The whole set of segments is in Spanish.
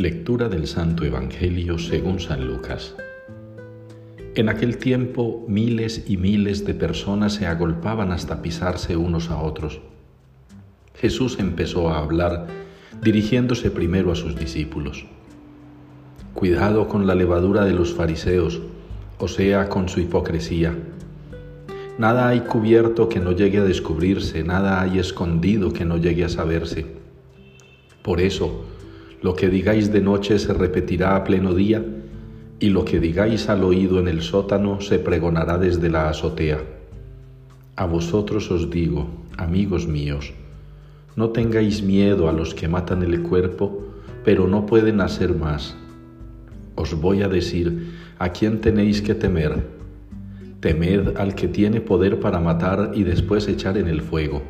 Lectura del Santo Evangelio según San Lucas. En aquel tiempo miles y miles de personas se agolpaban hasta pisarse unos a otros. Jesús empezó a hablar dirigiéndose primero a sus discípulos. Cuidado con la levadura de los fariseos, o sea, con su hipocresía. Nada hay cubierto que no llegue a descubrirse, nada hay escondido que no llegue a saberse. Por eso, lo que digáis de noche se repetirá a pleno día, y lo que digáis al oído en el sótano se pregonará desde la azotea. A vosotros os digo, amigos míos, no tengáis miedo a los que matan el cuerpo, pero no pueden hacer más. Os voy a decir a quién tenéis que temer. Temed al que tiene poder para matar y después echar en el fuego.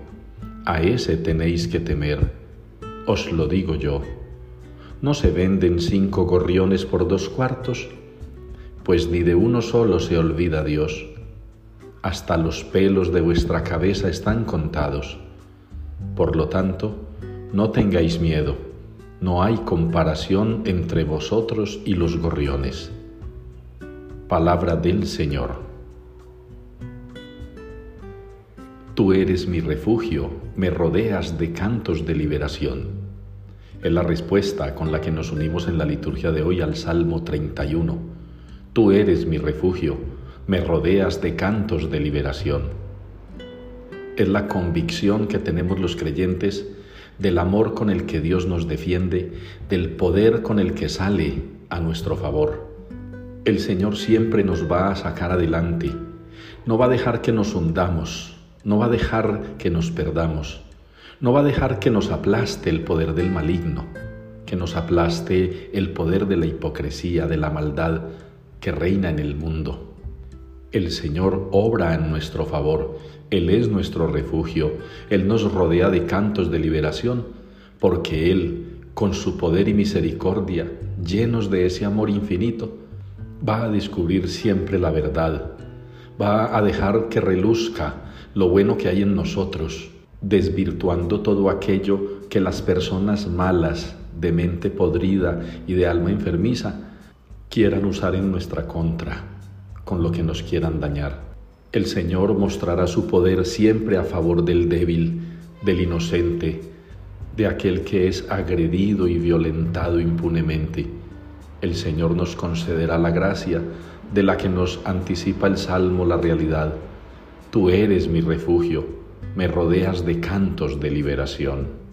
A ese tenéis que temer. Os lo digo yo. ¿No se venden cinco gorriones por dos cuartos? Pues ni de uno solo se olvida Dios. Hasta los pelos de vuestra cabeza están contados. Por lo tanto, no tengáis miedo, no hay comparación entre vosotros y los gorriones. Palabra del Señor. Tú eres mi refugio, me rodeas de cantos de liberación. Es la respuesta con la que nos unimos en la liturgia de hoy al Salmo 31. Tú eres mi refugio, me rodeas de cantos de liberación. Es la convicción que tenemos los creyentes del amor con el que Dios nos defiende, del poder con el que sale a nuestro favor. El Señor siempre nos va a sacar adelante, no va a dejar que nos hundamos, no va a dejar que nos perdamos no va a dejar que nos aplaste el poder del maligno, que nos aplaste el poder de la hipocresía, de la maldad que reina en el mundo. El Señor obra en nuestro favor, Él es nuestro refugio, Él nos rodea de cantos de liberación, porque Él, con su poder y misericordia, llenos de ese amor infinito, va a descubrir siempre la verdad, va a dejar que reluzca lo bueno que hay en nosotros, desvirtuando todo aquello que las personas malas, de mente podrida y de alma enfermiza, quieran usar en nuestra contra, con lo que nos quieran dañar. El Señor mostrará su poder siempre a favor del débil, del inocente, de aquel que es agredido y violentado impunemente. El Señor nos concederá la gracia de la que nos anticipa el Salmo la realidad. Tú eres mi refugio me rodeas de cantos de liberación.